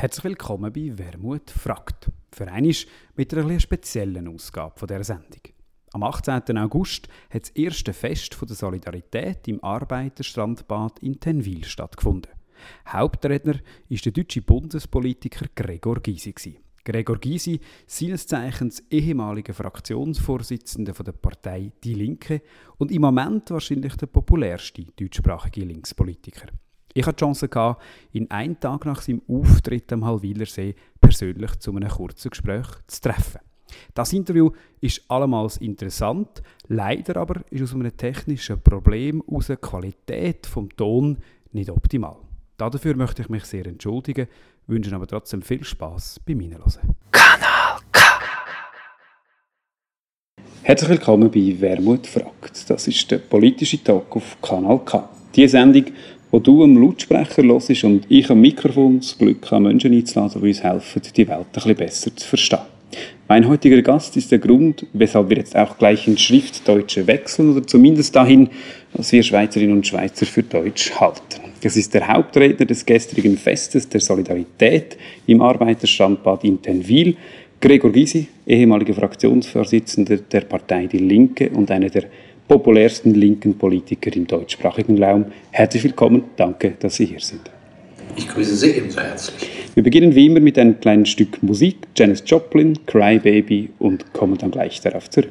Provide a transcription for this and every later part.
Herzlich willkommen bei Wermut fragt. Für einmal mit einer speziellen Ausgabe von dieser Sendung. Am 18. August hat das erste Fest der Solidarität im Arbeiterstrandbad in Tenwil stattgefunden. Hauptredner ist der deutsche Bundespolitiker Gregor Gysi. Gregor Gysi, seines Zeichens ehemaliger Fraktionsvorsitzender der Partei Die Linke und im Moment wahrscheinlich der populärste deutschsprachige Linkspolitiker. Ich hatte die Chance, gehabt, ihn einen Tag nach seinem Auftritt am Halwilersee persönlich zu einem kurzen Gespräch zu treffen. Das Interview ist allemals interessant, leider aber ist aus einem technischen Problem aus der Qualität vom Ton nicht optimal. Dafür möchte ich mich sehr entschuldigen, wünsche aber trotzdem viel Spaß beim Hinhören. Kanal K. Herzlich willkommen bei Wermut fragt. Das ist der politische Talk auf Kanal K. Die Sendung wo du am Lautsprecher hörst und ich am Mikrofon das Glück habe, Menschen einzuladen, die uns helfen, die Welt ein bisschen besser zu verstehen. Mein heutiger Gast ist der Grund, weshalb wir jetzt auch gleich in Schriftdeutsche wechseln oder zumindest dahin, was wir Schweizerinnen und Schweizer für Deutsch halten. Das ist der Hauptredner des gestrigen Festes der Solidarität im Arbeiterstandbad in Tenwil, Gregor Gysi, ehemaliger Fraktionsvorsitzender der Partei Die Linke und einer der populärsten linken Politiker im deutschsprachigen Raum. Herzlich willkommen, danke, dass Sie hier sind. Ich grüße Sie ebenso herzlich. Wir beginnen wie immer mit einem kleinen Stück Musik, Janis Joplin, Cry Baby und kommen dann gleich darauf zurück.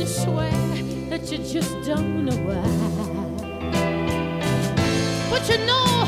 gonna swear that you just don't know why. But you know.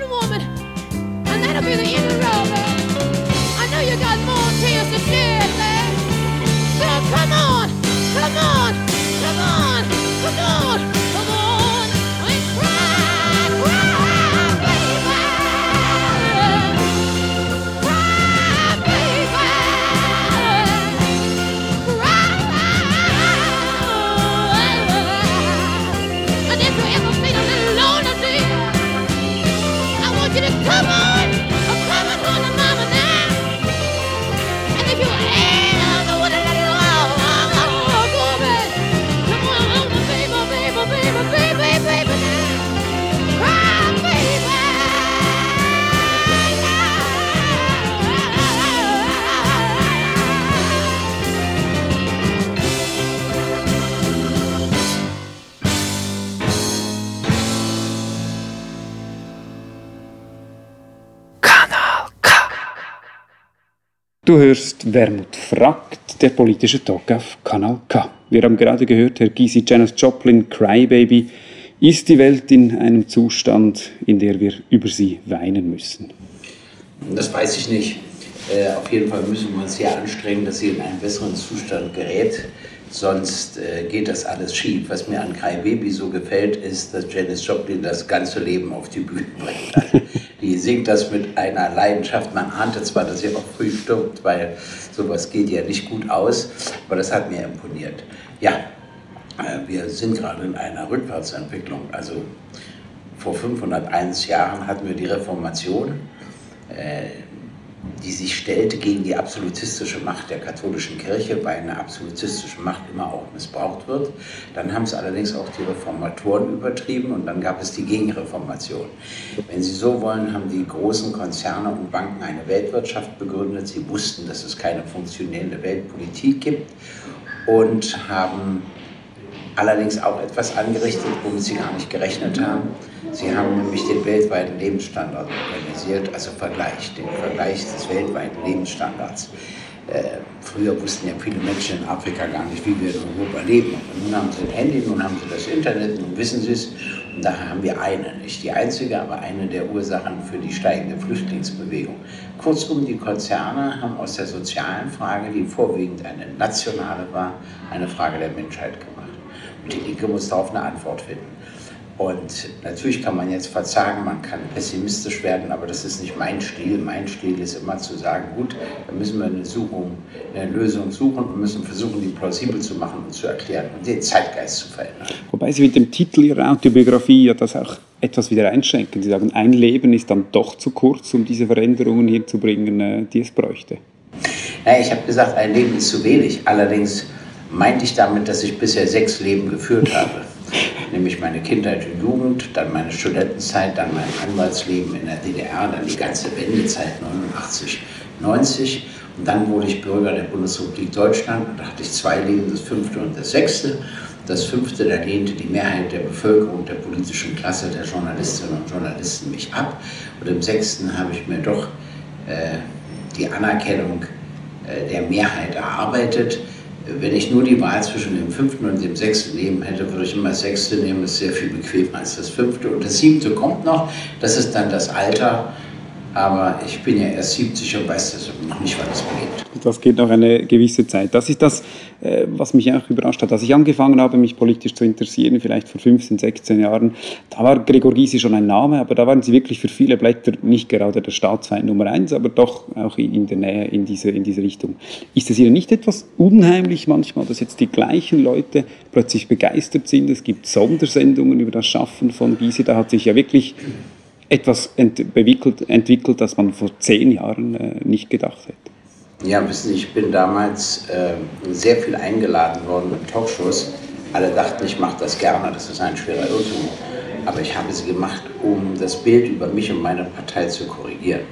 one woman, and that'll be the end of the road. I know you got more tears to shed, man. So come on, come on. Du hörst Wermut fragt, der politische Talk auf Kanal K. Wir haben gerade gehört, Herr Gysi Janis Joplin, Crybaby. Ist die Welt in einem Zustand, in der wir über sie weinen müssen? Das weiß ich nicht. Äh, auf jeden Fall müssen wir uns sehr anstrengen, dass sie in einen besseren Zustand gerät. Sonst äh, geht das alles schief. Was mir an Cry Baby so gefällt, ist, dass Janis Joplin das ganze Leben auf die Bühne bringt. Also, die singt das mit einer Leidenschaft. Man ahnte zwar, dass sie auch früh stirbt, weil sowas geht ja nicht gut aus, aber das hat mir imponiert. Ja, äh, wir sind gerade in einer Rückwärtsentwicklung. Also vor 501 Jahren hatten wir die Reformation. Äh, die sich stellte gegen die absolutistische Macht der katholischen Kirche, weil eine absolutistische Macht immer auch missbraucht wird. Dann haben es allerdings auch die Reformatoren übertrieben und dann gab es die Gegenreformation. Wenn Sie so wollen, haben die großen Konzerne und Banken eine Weltwirtschaft begründet. Sie wussten, dass es keine funktionierende Weltpolitik gibt und haben allerdings auch etwas angerichtet, womit sie gar nicht gerechnet haben. Sie haben nämlich den weltweiten Lebensstandard organisiert, also Vergleich, den Vergleich des weltweiten Lebensstandards. Äh, früher wussten ja viele Menschen in Afrika gar nicht, wie wir in Europa leben. Und nun haben sie ein Handy, nun haben sie das Internet, nun wissen sie es. Und daher haben wir eine, nicht die einzige, aber eine der Ursachen für die steigende Flüchtlingsbewegung. Kurzum, die Konzerne haben aus der sozialen Frage, die vorwiegend eine nationale war, eine Frage der Menschheit gemacht. Die Linke muss darauf eine Antwort finden. Und natürlich kann man jetzt verzagen, man kann pessimistisch werden, aber das ist nicht mein Stil. Mein Stil ist immer zu sagen, gut, da müssen wir eine, Suchung, eine Lösung suchen und müssen versuchen, die plausibel zu machen und zu erklären und den Zeitgeist zu verändern. Wobei Sie mit dem Titel Ihrer Autobiografie ja das auch etwas wieder einschränken. Sie sagen, ein Leben ist dann doch zu kurz, um diese Veränderungen hier zu bringen, äh, die es bräuchte. Naja, ich habe gesagt, ein Leben ist zu wenig. Allerdings meinte ich damit, dass ich bisher sechs Leben geführt habe. Nämlich meine Kindheit und Jugend, dann meine Studentenzeit, dann mein Anwaltsleben in der DDR, dann die ganze Wendezeit 89, 90. Und dann wurde ich Bürger der Bundesrepublik Deutschland und da hatte ich zwei Leben, das fünfte und das sechste. Das fünfte, da lehnte die Mehrheit der Bevölkerung, der politischen Klasse, der Journalistinnen und Journalisten mich ab. Und im sechsten habe ich mir doch äh, die Anerkennung äh, der Mehrheit erarbeitet wenn ich nur die Wahl zwischen dem fünften und dem sechsten nehmen hätte, würde ich immer das sechste nehmen. Das ist sehr viel bequemer als das fünfte. Und das siebte kommt noch. Das ist dann das Alter aber ich bin ja erst 70 und weiß das noch nicht, wann es beginnt. Das geht noch eine gewisse Zeit. Das ist das, äh, was mich auch überrascht hat. Als ich angefangen habe, mich politisch zu interessieren, vielleicht vor 15, 16 Jahren, da war Gregor Gysi schon ein Name, aber da waren sie wirklich für viele Blätter nicht gerade der Staatsfeind Nummer eins, aber doch auch in der Nähe in diese, in diese Richtung. Ist es Ihnen nicht etwas unheimlich manchmal, dass jetzt die gleichen Leute plötzlich begeistert sind? Es gibt Sondersendungen über das Schaffen von Gysi, da hat sich ja wirklich etwas entwickelt, entwickelt, das man vor zehn Jahren äh, nicht gedacht hätte. Ja, wissen Sie, ich bin damals äh, sehr viel eingeladen worden in Talkshows. Alle dachten, ich mache das gerne, das ist ein schwerer Irrtum. Aber ich habe sie gemacht, um das Bild über mich und meine Partei zu korrigieren.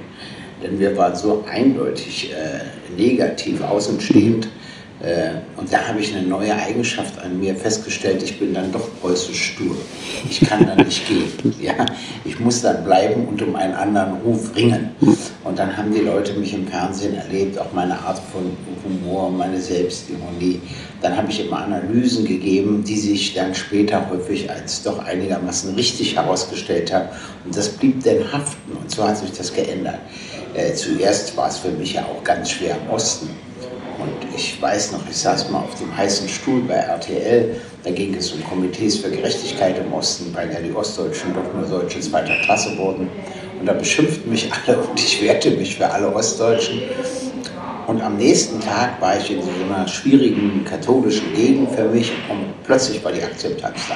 Denn wir waren so eindeutig äh, negativ außenstehend. Äh, und da habe ich eine neue Eigenschaft an mir festgestellt, ich bin dann doch äußerst stur. Ich kann dann nicht gehen. Ja? Ich muss dann bleiben und um einen anderen Ruf ringen. Und dann haben die Leute mich im Fernsehen erlebt, auch meine Art von Humor, meine Selbstironie. Dann habe ich immer Analysen gegeben, die sich dann später häufig als doch einigermaßen richtig herausgestellt haben. Und das blieb dann haften. Und so hat sich das geändert. Äh, zuerst war es für mich ja auch ganz schwer im Osten und ich weiß noch, ich saß mal auf dem heißen Stuhl bei RTL. Da ging es um Komitees für Gerechtigkeit im Osten, weil ja die Ostdeutschen doch nur Deutsche zweiter Klasse wurden. Und da beschimpften mich alle und ich wehrte mich für alle Ostdeutschen. Und am nächsten Tag war ich in so einer schwierigen katholischen Gegend für mich und plötzlich war die Akzeptanz da.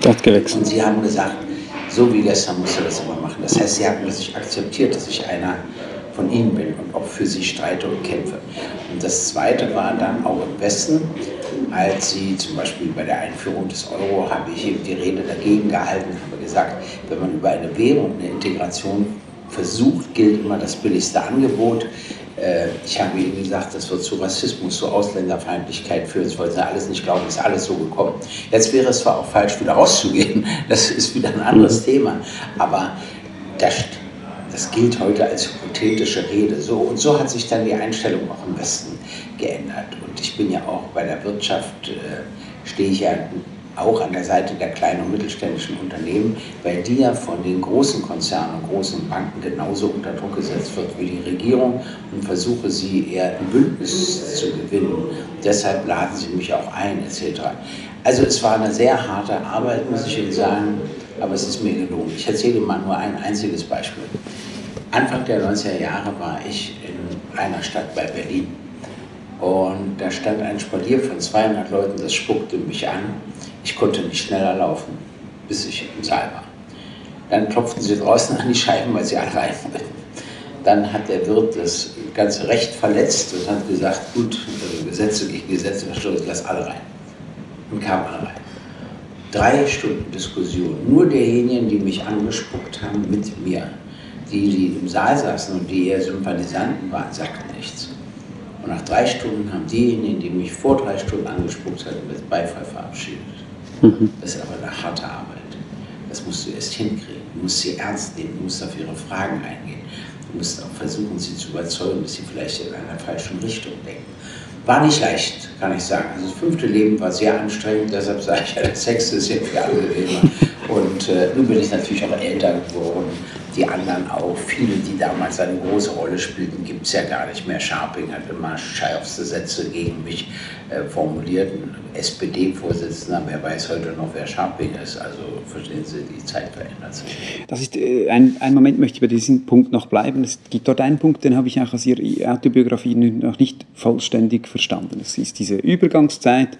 Das gewechselt. Und sie haben gesagt, so wie gestern musst du das immer machen. Das heißt, sie haben plötzlich akzeptiert, dass ich einer von ihnen bin und auch für sie streite und kämpfe. Und das Zweite war dann auch im Westen, als sie zum Beispiel bei der Einführung des Euro habe ich eben die Rede dagegen gehalten, habe gesagt, wenn man über eine Währung, eine Integration versucht, gilt immer das billigste Angebot. Äh, ich habe Ihnen gesagt, das wird zu Rassismus, zu Ausländerfeindlichkeit führen. Das wollten Sie alles nicht glauben, ist alles so gekommen. Jetzt wäre es zwar auch falsch, wieder rauszugehen, das ist wieder ein anderes Thema, aber das das gilt heute als hypothetische Rede. So, und so hat sich dann die Einstellung auch im Westen geändert. Und ich bin ja auch bei der Wirtschaft, äh, stehe ich ja auch an der Seite der kleinen und mittelständischen Unternehmen, weil die ja von den großen Konzernen und großen Banken genauso unter Druck gesetzt wird wie die Regierung und versuche sie eher im Bündnis zu gewinnen. Deshalb laden sie mich auch ein, etc. Also es war eine sehr harte Arbeit, muss ich Ihnen sagen, aber es ist mir gelungen. Ich erzähle mal nur ein einziges Beispiel. Anfang der 90er Jahre war ich in einer Stadt bei Berlin und da stand ein Spalier von 200 Leuten, das spuckte mich an ich konnte nicht schneller laufen, bis ich im Saal war. Dann klopften sie draußen an die Scheiben, weil sie alle rein wollten. Dann hat der Wirt das ganze Recht verletzt und hat gesagt, gut, also Gesetze gegen Gesetze verstoßen, lass alle rein. Und kamen alle rein. Drei Stunden Diskussion. Nur derjenigen, die mich angespuckt haben, mit mir. Die, die im Saal saßen und die eher Sympathisanten waren, sagten nichts. Und nach drei Stunden haben diejenigen, die mich vor drei Stunden angespuckt hatten, mit Beifall verabschiedet. Mhm. Das ist aber eine harte Arbeit. Das musst du erst hinkriegen. Du musst sie ernst nehmen, du musst auf ihre Fragen eingehen. Du musst auch versuchen, sie zu überzeugen, dass sie vielleicht in einer falschen Richtung denken. War nicht leicht, kann ich sagen. Also das fünfte Leben war sehr anstrengend, deshalb sage ich ja, sechste ist sehr viel angenehmer. Und äh, nun bin ich natürlich auch älter geworden die anderen auch. Viele, die damals eine große Rolle spielten, gibt es ja gar nicht mehr. Scharping hat immer schärfste Sätze gegen mich äh, formuliert. SPD-Vorsitzender, wer weiß heute noch, wer Scharping ist. Also verstehen Sie, die Zeit verändert sich. Das ist äh, ein, ein Moment, möchte ich bei diesem Punkt noch bleiben. Es gibt dort einen Punkt, den habe ich auch aus Ihrer Autobiografie noch nicht vollständig verstanden. Es ist diese Übergangszeit.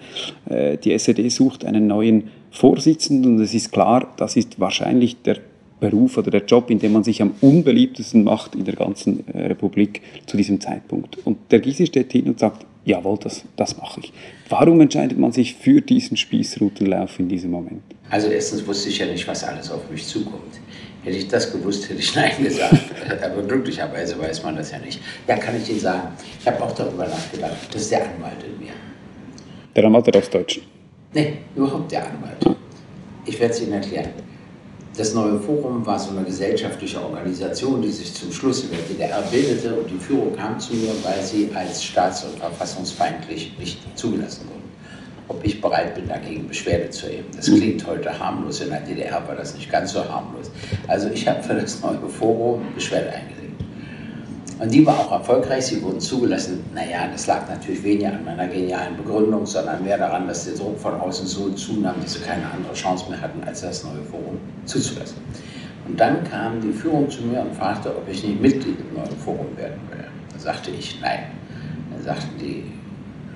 Äh, die SED sucht einen neuen Vorsitzenden und es ist klar, das ist wahrscheinlich der Beruf oder der Job, in dem man sich am unbeliebtesten macht in der ganzen äh, Republik zu diesem Zeitpunkt. Und der Gysi steht hin und sagt, jawohl, das, das mache ich. Warum entscheidet man sich für diesen Spießrutenlauf in diesem Moment? Also erstens wusste ich ja nicht, was alles auf mich zukommt. Hätte ich das gewusst, hätte ich Nein gesagt. Aber glücklicherweise weiß man das ja nicht. Ja, kann ich Ihnen sagen, ich habe auch darüber nachgedacht. Das ist der Anwalt in mir. Der Anwalt der Ostdeutschen? Nee, überhaupt der Anwalt. Ich werde es Ihnen erklären. Das neue Forum war so eine gesellschaftliche Organisation, die sich zum Schluss in der DDR bildete und die Führung kam zu mir, weil sie als staats- und verfassungsfeindlich nicht zugelassen wurden. Ob ich bereit bin, dagegen Beschwerde zu erheben. Das klingt heute harmlos, in der DDR war das nicht ganz so harmlos. Also ich habe für das neue Forum Beschwerde eingelegt. Und die war auch erfolgreich, sie wurden zugelassen. Naja, das lag natürlich weniger an meiner genialen Begründung, sondern mehr daran, dass der Druck von außen so zunahm, dass sie keine andere Chance mehr hatten, als das neue Forum zuzulassen. Und dann kam die Führung zu mir und fragte, ob ich nicht Mitglied im neuen Forum werden will. Da sagte ich nein. Dann sagten die,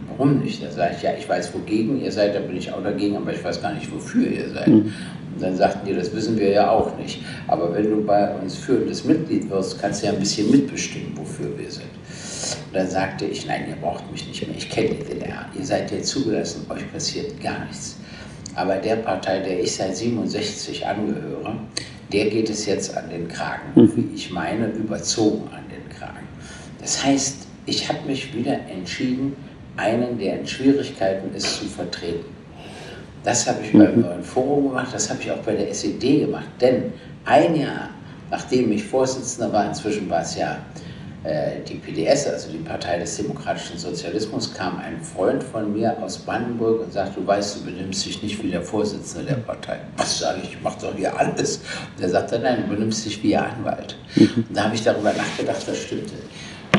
warum nicht? Da sage ich, ja, ich weiß, wogegen ihr seid, da bin ich auch dagegen, aber ich weiß gar nicht, wofür ihr seid. Mhm. Und dann sagten die, das wissen wir ja auch nicht. Aber wenn du bei uns führendes Mitglied wirst, kannst du ja ein bisschen mitbestimmen, wofür wir sind. Und dann sagte ich, nein, ihr braucht mich nicht mehr, ich kenne die DDR. Ihr seid ja zugelassen, euch passiert gar nichts. Aber der Partei, der ich seit 67 angehöre, der geht es jetzt an den Kragen. Mhm. Wie ich meine, überzogen an den Kragen. Das heißt, ich habe mich wieder entschieden, einen, der in Schwierigkeiten ist, zu vertreten. Das habe ich beim neuen Forum gemacht, das habe ich auch bei der SED gemacht. Denn ein Jahr, nachdem ich Vorsitzender war, inzwischen war es ja äh, die PDS, also die Partei des demokratischen Sozialismus, kam ein Freund von mir aus Brandenburg und sagte, du weißt, du benimmst dich nicht wie der Vorsitzende der Partei. Was sage ich, ich mache doch hier alles. Und er sagte, nein, du benimmst dich wie Ihr Anwalt. Mhm. Und da habe ich darüber nachgedacht, das stimmte.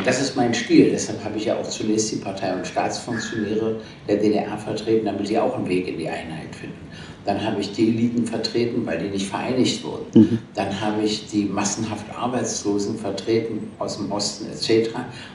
Das ist mein Stil. Deshalb habe ich ja auch zunächst die Partei- und Staatsfunktionäre der DDR vertreten, damit sie auch einen Weg in die Einheit finden. Dann habe ich die Eliten vertreten, weil die nicht vereinigt wurden. Mhm. Dann habe ich die massenhaft Arbeitslosen vertreten aus dem Osten etc.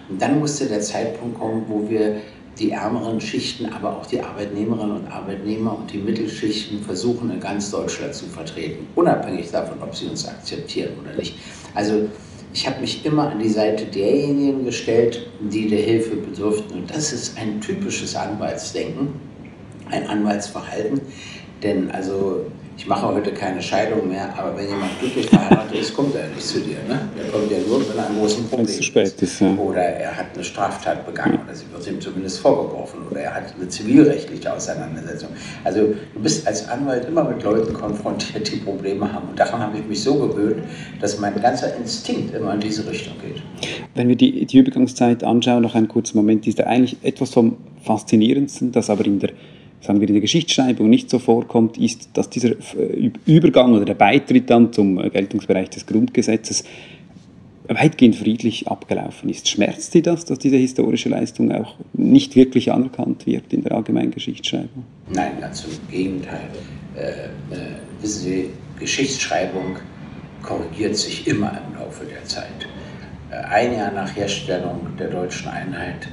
Und dann musste der Zeitpunkt kommen, wo wir die ärmeren Schichten, aber auch die Arbeitnehmerinnen und Arbeitnehmer und die Mittelschichten versuchen, in ganz Deutschland zu vertreten, unabhängig davon, ob sie uns akzeptieren oder nicht. Also ich habe mich immer an die Seite derjenigen gestellt, die der Hilfe bedürften. Und das ist ein typisches Anwaltsdenken, ein Anwaltsverhalten. Denn also ich mache heute keine Scheidung mehr, aber wenn jemand glücklich verheiratet ist, kommt er nicht zu dir. Ne? Der kommt ja nur, wenn er einen großen Problem zu spät ist. Ja. Oder er hat eine Straftat begangen oder sie wird ihm zumindest vorgeworfen oder er hat eine zivilrechtliche Auseinandersetzung. Also du bist als Anwalt immer mit Leuten konfrontiert, die Probleme haben. Und daran habe ich mich so gewöhnt, dass mein ganzer Instinkt immer in diese Richtung geht. Wenn wir die, die Übergangszeit anschauen, noch einen kurzen Moment, ist da eigentlich etwas vom Faszinierendsten, das aber in der sagen wir, in der Geschichtsschreibung nicht so vorkommt, ist, dass dieser äh, Übergang oder der Beitritt dann zum äh, Geltungsbereich des Grundgesetzes weitgehend friedlich abgelaufen ist. Schmerzt Sie das, dass diese historische Leistung auch nicht wirklich anerkannt wird in der allgemeinen Geschichtsschreibung? Nein, ganz im Gegenteil. Äh, äh, wissen Sie, Geschichtsschreibung korrigiert sich immer im Laufe der Zeit. Äh, ein Jahr nach Herstellung der deutschen Einheit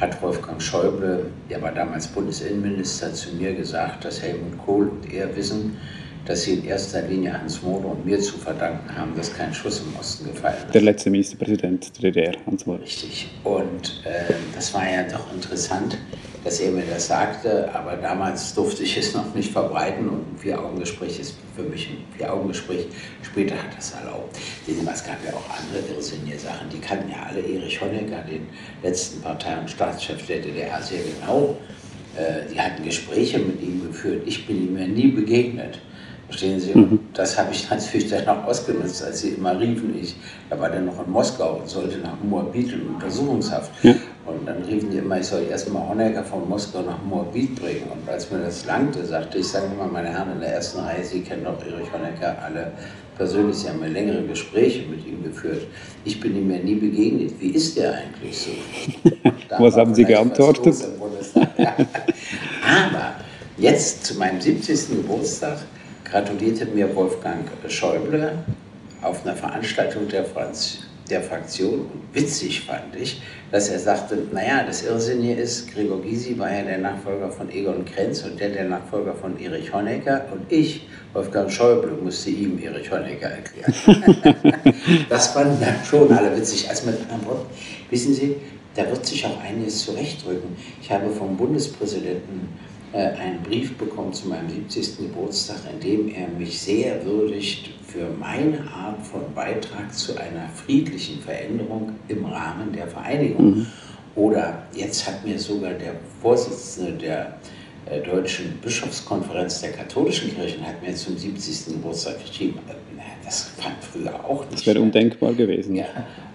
hat Wolfgang Schäuble, der war damals Bundesinnenminister, zu mir gesagt, dass Helmut Kohl und er wissen, dass sie in erster Linie Hans Mohler und mir zu verdanken haben, dass kein Schuss im Osten gefallen ist. Der letzte Ministerpräsident der DDR, Hans Mohler. Richtig. Und äh, das war ja doch interessant, dass er mir das sagte, aber damals durfte ich es noch nicht verbreiten und ein Vier-Augen-Gespräch ist für mich ein Vier-Augen-Gespräch. Später hat das erlaubt. Es gab ja auch andere irrsinnige Sachen. Die kannten ja alle Erich Honecker, den letzten Partei- und Staatschef der DDR, sehr genau. Äh, die hatten Gespräche mit ihm geführt. Ich bin ihm ja nie begegnet. Verstehen Sie? Mhm. Das habe ich natürlich dann auch ausgenutzt, als sie immer riefen. Ich, da war dann noch in Moskau und sollte nach Moabit in Untersuchungshaft. Ja. Und dann riefen die immer, ich soll erstmal Honecker von Moskau nach Moabit bringen. Und als mir das langte, sagte ich, sagen Sie mal, meine Herren in der ersten Reihe, Sie kennen doch Erich Honecker alle persönlich. Sie haben ja längere Gespräche mit ihm geführt. Ich bin ihm ja nie begegnet. Wie ist der eigentlich so? Was haben Sie geantwortet? Aber jetzt zu meinem 70. Geburtstag gratulierte mir Wolfgang Schäuble auf einer Veranstaltung der, Franz der Fraktion. Witzig fand ich, dass er sagte, naja, das Irrsinn hier ist, Gregor Gysi war ja der Nachfolger von Egon Krenz und der der Nachfolger von Erich Honecker und ich, Wolfgang Schäuble, musste ihm Erich Honecker erklären. das fanden dann schon alle witzig. Also mit anderen Worten, wissen Sie, da wird sich auch einiges zurechtrücken. Ich habe vom Bundespräsidenten einen Brief bekommen zu meinem 70. Geburtstag, in dem er mich sehr würdigt für meine Art von Beitrag zu einer friedlichen Veränderung im Rahmen der Vereinigung. Mhm. Oder jetzt hat mir sogar der Vorsitzende der äh, Deutschen Bischofskonferenz der katholischen Kirchen hat mir zum 70. Geburtstag geschrieben, äh, das fand früher auch nicht. Das wäre undenkbar gewesen. Ja.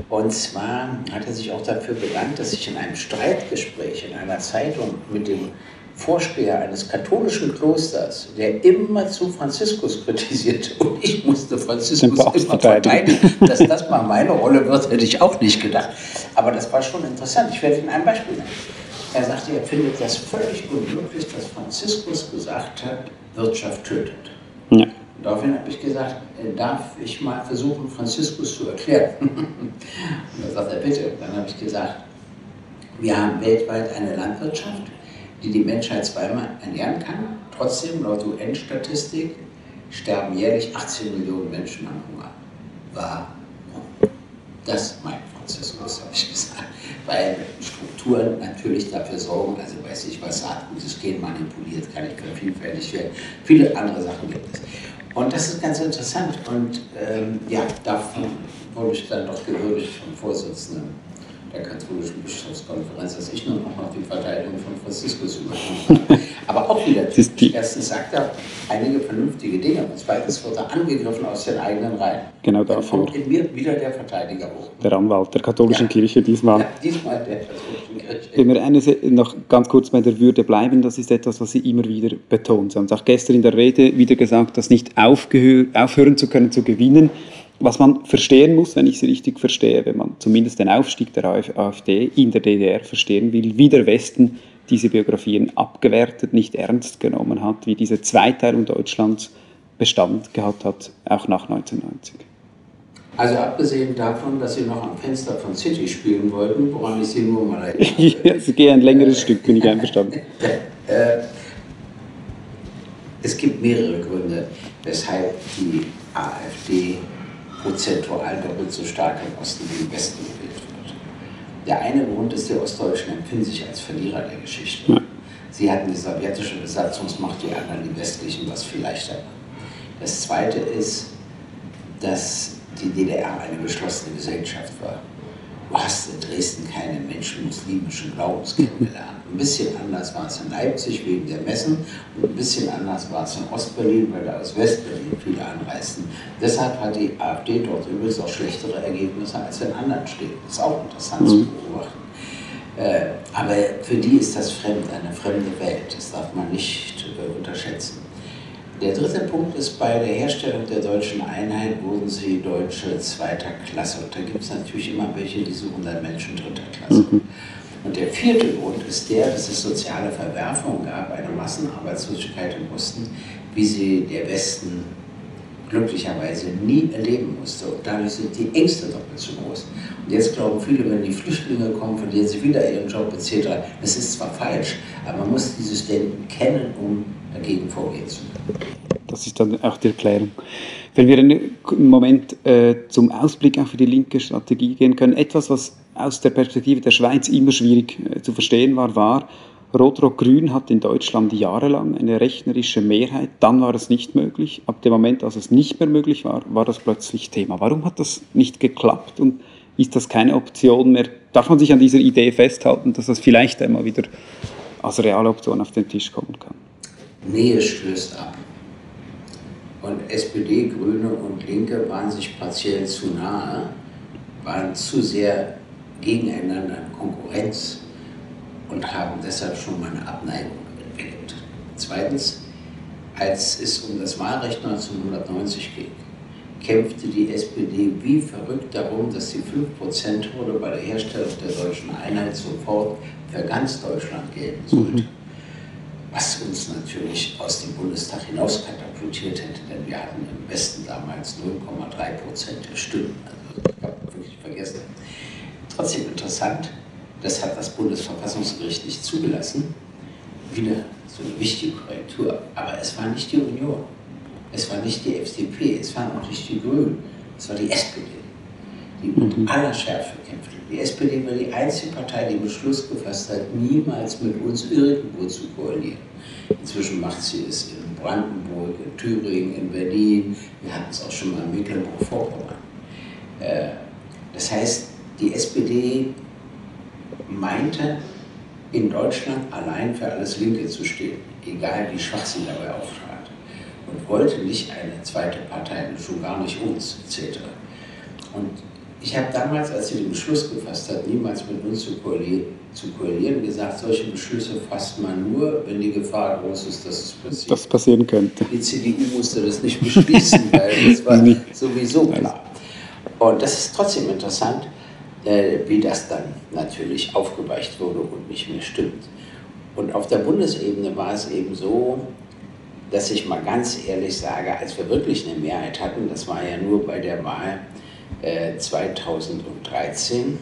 Und zwar hat er sich auch dafür bedankt, dass ich in einem Streitgespräch in einer Zeitung mit dem Vorsteher eines katholischen Klosters, der immer zu Franziskus kritisierte und ich musste Franziskus immer verteidigen. Dass das mal meine Rolle wird, hätte ich auch nicht gedacht. Aber das war schon interessant. Ich werde Ihnen ein Beispiel nennen. Er sagte, er findet das völlig unmöglich, dass Franziskus gesagt hat, Wirtschaft tötet. Ja. Daraufhin habe ich gesagt, äh, darf ich mal versuchen, Franziskus zu erklären? und dann sagt er, bitte. Dann habe ich gesagt, wir haben weltweit eine Landwirtschaft, die die Menschheit zweimal ernähren kann. Trotzdem, laut UN-Statistik, sterben jährlich 18 Millionen Menschen an Hunger. Warum? Das meint Franziskus, habe ich gesagt. Weil Strukturen natürlich dafür sorgen, also weiß ich, was Saatgutes Gen manipuliert, kann ich vielfältig werden. Viele andere Sachen gibt es. Und das ist ganz interessant. Und ähm, ja, davon wurde ich dann doch gewürdigt vom Vorsitzenden der katholischen Bischofskonferenz, dass ich nur noch die Verteidigung von Franziskus übernommen habe. Aber auch wieder, erstens sagt er einige vernünftige Dinge und zweitens wird er angegriffen aus den eigenen Reihen. Genau dafür. Dann kommt in mir wieder der Verteidiger hoch. Der Anwalt der katholischen ja. Kirche diesmal. Ja, diesmal der katholischen Kirche. Wenn wir eine, noch ganz kurz bei der Würde bleiben, das ist etwas, was Sie immer wieder betont. Sie haben es auch gestern in der Rede wieder gesagt, dass nicht aufhören zu können zu gewinnen, was man verstehen muss, wenn ich Sie richtig verstehe, wenn man zumindest den Aufstieg der AfD in der DDR verstehen will, wie der Westen diese Biografien abgewertet, nicht ernst genommen hat, wie diese Zweiteilung Deutschlands Bestand gehabt hat, auch nach 1990. Also abgesehen davon, dass Sie noch am Fenster von City spielen wollten, woran ich Sie nur mal erinnere. ja, es geht ein längeres Stück, bin ich einverstanden. Äh, es gibt mehrere Gründe, weshalb die AfD prozentual doppelt so stark im Osten wie im Westen gewählt wird. Der eine Grund ist, die Ostdeutschen empfinden sich als Verlierer der Geschichte. Sie hatten die sowjetische Besatzungsmacht, die anderen die westlichen, was viel leichter war. Das Zweite ist, dass die DDR eine geschlossene Gesellschaft war. Du hast in Dresden keine Menschen muslimischen Glaubens kennengelernt. Ein bisschen anders war es in Leipzig wegen der Messen und ein bisschen anders war es in Ostberlin, weil da aus Westberlin viele anreisten. Deshalb hat die AfD dort übrigens auch schlechtere Ergebnisse als in anderen Städten. Das ist auch interessant mhm. zu beobachten. Äh, aber für die ist das fremd, eine fremde Welt. Das darf man nicht äh, unterschätzen. Der dritte Punkt ist, bei der Herstellung der deutschen Einheit wurden sie Deutsche zweiter Klasse. Und da gibt es natürlich immer welche, die suchen dann Menschen dritter Klasse. Mhm. Und der vierte Grund ist der, dass es soziale Verwerfungen gab, eine Massenarbeitslosigkeit im Osten, wie sie der Westen glücklicherweise nie erleben musste. Und dadurch sind die Ängste doppelt so groß. Und jetzt glauben viele, wenn die Flüchtlinge kommen, verlieren sie wieder ihren Job etc. Das ist zwar falsch, aber man muss dieses Denken kennen, um dagegen vorgehen zu können. Das ist dann auch die Erklärung. Wenn wir einen Moment äh, zum Ausblick auch für die linke Strategie gehen können, etwas, was aus der Perspektive der Schweiz immer schwierig äh, zu verstehen war, war, Rot-Rot-Grün hat in Deutschland jahrelang eine rechnerische Mehrheit, dann war es nicht möglich. Ab dem Moment, als es nicht mehr möglich war, war das plötzlich Thema. Warum hat das nicht geklappt und ist das keine Option mehr? Darf man sich an dieser Idee festhalten, dass das vielleicht einmal wieder als reale Option auf den Tisch kommen kann? Nähe stößt ab. Und SPD, Grüne und Linke waren sich partiell zu nahe, waren zu sehr gegeneinander in Konkurrenz und haben deshalb schon mal eine Abneigung entwickelt. Zweitens, als es um das Wahlrecht 1990 ging, kämpfte die SPD wie verrückt darum, dass die 5%-Hürde bei der Herstellung der deutschen Einheit sofort für ganz Deutschland gelten sollte. Mhm. Was uns natürlich aus dem Bundestag hinaus katapultiert hätte, denn wir hatten im Westen damals 0,3% der Stimmen. Also ich habe wirklich vergessen. Trotzdem interessant, das hat das Bundesverfassungsgericht nicht zugelassen. Wieder so eine wichtige Korrektur. Aber es war nicht die Union, es war nicht die FDP, es waren auch nicht die Grünen, es war die SPD, die mit aller Schärfe kämpfte. Die SPD war die einzige Partei, die Beschluss gefasst hat, niemals mit uns irgendwo zu koalieren. Inzwischen macht sie es in Brandenburg, in Thüringen, in Berlin, wir hatten es auch schon mal in Mecklenburg-Vorpommern. Äh, das heißt, die SPD meinte, in Deutschland allein für alles Linke zu stehen, egal wie schwach sie dabei auftrat. Und wollte nicht eine zweite Partei, schon gar nicht uns, etc. Und ich habe damals, als sie den Beschluss gefasst hat, niemals mit uns zu koalieren, zu koalieren, gesagt, solche Beschlüsse fasst man nur, wenn die Gefahr groß ist, dass es passiert. Das passieren könnte. Die CDU musste das nicht beschließen, weil das war sowieso klar. Und das ist trotzdem interessant, äh, wie das dann natürlich aufgeweicht wurde und nicht mehr stimmt. Und auf der Bundesebene war es eben so, dass ich mal ganz ehrlich sage, als wir wirklich eine Mehrheit hatten, das war ja nur bei der Wahl äh, 2013,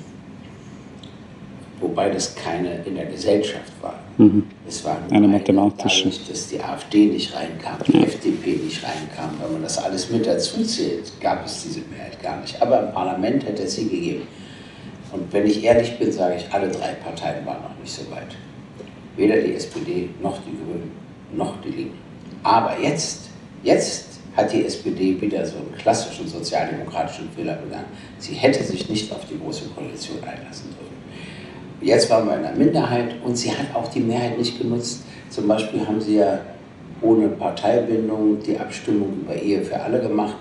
wobei das keine in der Gesellschaft war. Mhm. Es war eine mathematische. Dadurch, dass die AfD nicht reinkam, die ja. FDP nicht reinkam, wenn man das alles mit dazu zählt, gab es diese Mehrheit gar nicht. Aber im Parlament hätte es sie gegeben. Und wenn ich ehrlich bin, sage ich, alle drei Parteien waren noch nicht so weit. Weder die SPD noch die Grünen noch die Linken. Aber jetzt, jetzt hat die SPD wieder so einen klassischen sozialdemokratischen Fehler begangen. Sie hätte sich nicht auf die Große Koalition einlassen dürfen. Jetzt waren wir in der Minderheit und sie hat auch die Mehrheit nicht genutzt. Zum Beispiel haben sie ja ohne Parteibindung die Abstimmung über Ehe für alle gemacht.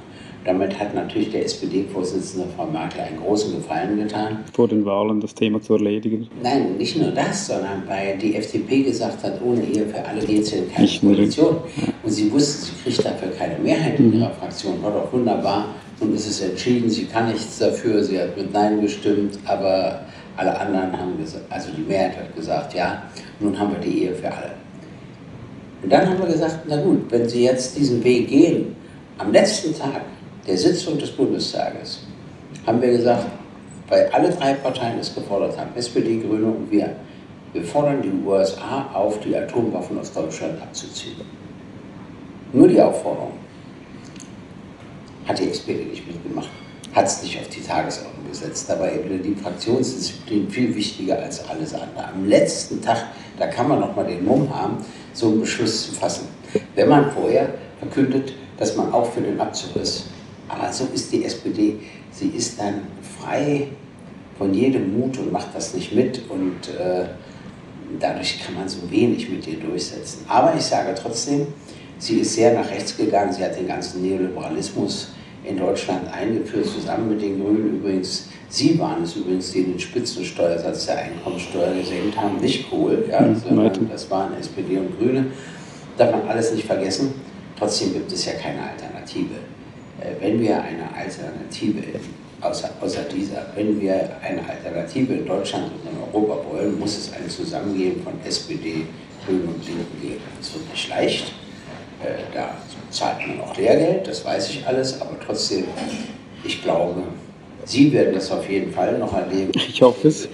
Damit hat natürlich der SPD-Vorsitzende Frau Merkel einen großen Gefallen getan. Vor den Wahlen das Thema zu erledigen? Nein, nicht nur das, sondern weil die FDP gesagt hat, ohne Ehe für alle geht es in keine nicht Koalition. Und sie wusste, sie kriegt dafür keine Mehrheit in mhm. ihrer Fraktion. War doch wunderbar. Nun ist es entschieden, sie kann nichts dafür, sie hat mit Nein gestimmt, aber alle anderen haben gesagt, also die Mehrheit hat gesagt, ja, nun haben wir die Ehe für alle. Und dann haben wir gesagt, na gut, wenn Sie jetzt diesen Weg gehen, am letzten Tag der Sitzung des Bundestages haben wir gesagt, weil alle drei Parteien es gefordert haben, SPD, Grüne und wir, wir fordern die USA auf, die Atomwaffen aus Deutschland abzuziehen. Nur die Aufforderung. Hat die SPD nicht mitgemacht, hat es nicht auf die Tagesordnung gesetzt. Dabei ist die Fraktionsdisziplin viel wichtiger als alles andere. Am letzten Tag, da kann man noch mal den Mumm haben, so einen Beschluss zu fassen. Wenn man vorher verkündet, dass man auch für den Abzug ist. Aber so ist die SPD. Sie ist dann frei von jedem Mut und macht das nicht mit. Und äh, dadurch kann man so wenig mit ihr durchsetzen. Aber ich sage trotzdem, sie ist sehr nach rechts gegangen. Sie hat den ganzen Neoliberalismus in Deutschland eingeführt, zusammen mit den Grünen übrigens. Sie waren es übrigens, die den Spitzensteuersatz der Einkommensteuer gesenkt haben, nicht Kohl, ja, mhm, sondern das waren SPD und Grüne. Darf man alles nicht vergessen. Trotzdem gibt es ja keine Alternative. Äh, wenn wir eine Alternative außer, außer dieser, wenn wir eine Alternative in Deutschland und in Europa wollen, muss es ein Zusammengehen von SPD, Grünen und Linken geben. Das wird nicht leicht. Äh, da zahlt man auch Lehrgeld, das weiß ich alles, aber trotzdem, ich glaube, Sie werden das auf jeden Fall noch erleben. Ich hoffe es.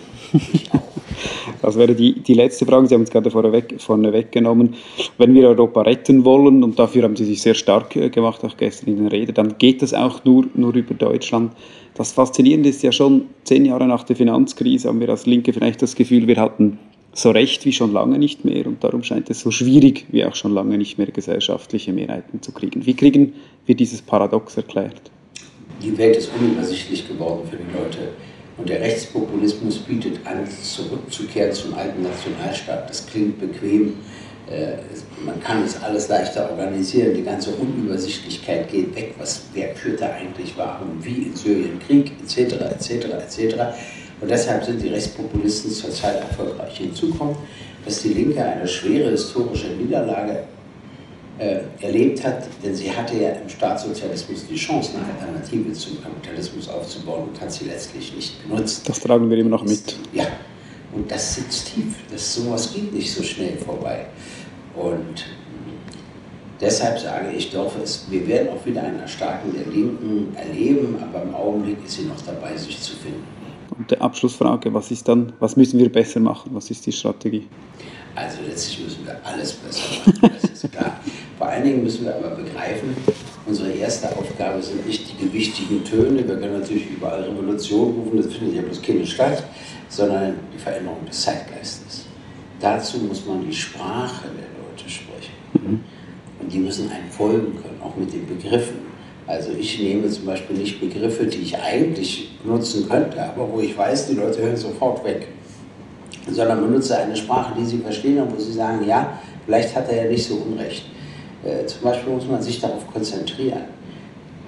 Das wäre die, die letzte Frage. Sie haben es gerade vorneweg, vorne weggenommen. Wenn wir Europa retten wollen, und dafür haben Sie sich sehr stark äh, gemacht, auch gestern in der Rede, dann geht das auch nur, nur über Deutschland. Das Faszinierende ist ja schon, zehn Jahre nach der Finanzkrise haben wir als Linke vielleicht das Gefühl, wir hatten so recht wie schon lange nicht mehr und darum scheint es so schwierig wie auch schon lange nicht mehr gesellschaftliche Mehrheiten zu kriegen. Wie kriegen wir dieses Paradox erklärt? Die Welt ist unübersichtlich geworden für die Leute und der Rechtspopulismus bietet an, zurückzukehren zum alten Nationalstaat. Das klingt bequem, äh, man kann es alles leichter organisieren, die ganze Unübersichtlichkeit geht weg, was, wer führt da eigentlich warum, wie in Syrien Krieg, etc., etc., etc. Und deshalb sind die Rechtspopulisten zurzeit erfolgreich. Hinzu kommt, dass die Linke eine schwere historische Niederlage äh, erlebt hat, denn sie hatte ja im Staatssozialismus die Chance, eine Alternative zum Kapitalismus aufzubauen und hat sie letztlich nicht genutzt. Das tragen wir immer noch mit. Ja, und das sitzt tief. Das, sowas geht nicht so schnell vorbei. Und deshalb sage ich doch, es, wir werden auch wieder ein Erstarken der Linken erleben, aber im Augenblick ist sie noch dabei, sich zu finden. Und die Abschlussfrage, was ist dann, was müssen wir besser machen? Was ist die Strategie? Also letztlich müssen wir alles besser machen, das ist klar. Vor allen Dingen müssen wir aber begreifen, unsere erste Aufgabe sind nicht die gewichtigen Töne, wir können natürlich überall Revolution rufen, das findet ja bloß keine statt, sondern die Veränderung des Zeitgeistes. Dazu muss man die Sprache der Leute sprechen. Mhm. Und die müssen einem folgen können, auch mit den Begriffen. Also ich nehme zum Beispiel nicht Begriffe, die ich eigentlich nutzen könnte, aber wo ich weiß, die Leute hören sofort weg. Sondern benutze eine Sprache, die sie verstehen und wo sie sagen, ja, vielleicht hat er ja nicht so Unrecht. Äh, zum Beispiel muss man sich darauf konzentrieren.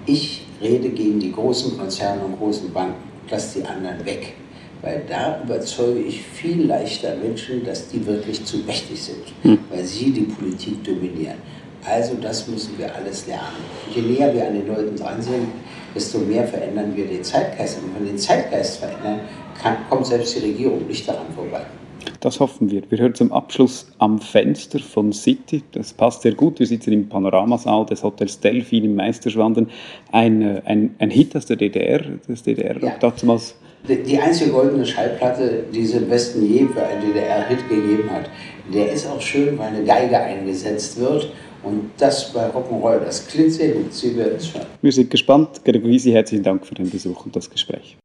Ich rede gegen die großen Konzerne und großen Banken und lasse die anderen weg. Weil da überzeuge ich viel leichter Menschen, dass die wirklich zu mächtig sind, hm. weil sie die Politik dominieren. Also das müssen wir alles lernen. Je näher wir an den Leuten dran sind, desto mehr verändern wir den Zeitgeist. Und wenn wir den Zeitgeist verändern, kann, kommt selbst die Regierung nicht daran vorbei. Das hoffen wir. Wir hören zum Abschluss am Fenster von City. Das passt sehr gut. Wir sitzen im Panoramasaal des Hotels Delphin im Meisterschwanden. Ein, äh, ein, ein Hit aus der DDR, des DDR ja. damals. Die einzige goldene Schallplatte, die es im Westen je für einen DDR-Hit gegeben hat. Der ist auch schön, weil eine Geige eingesetzt wird. Und das bei Rock'n'Roll, das klingt sehr gut. Sie werden es hören. Wir sind gespannt. Gregorisi, herzlichen Dank für den Besuch und das Gespräch.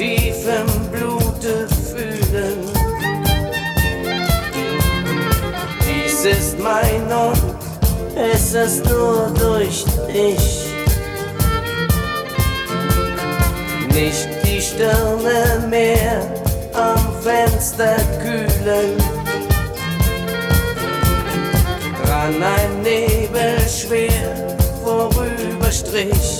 Tief Blute fühlen. Dies ist mein und es ist nur durch dich. Nicht die Stirne mehr am Fenster kühlen. Ran ein Nebel schwer vorüberstrich.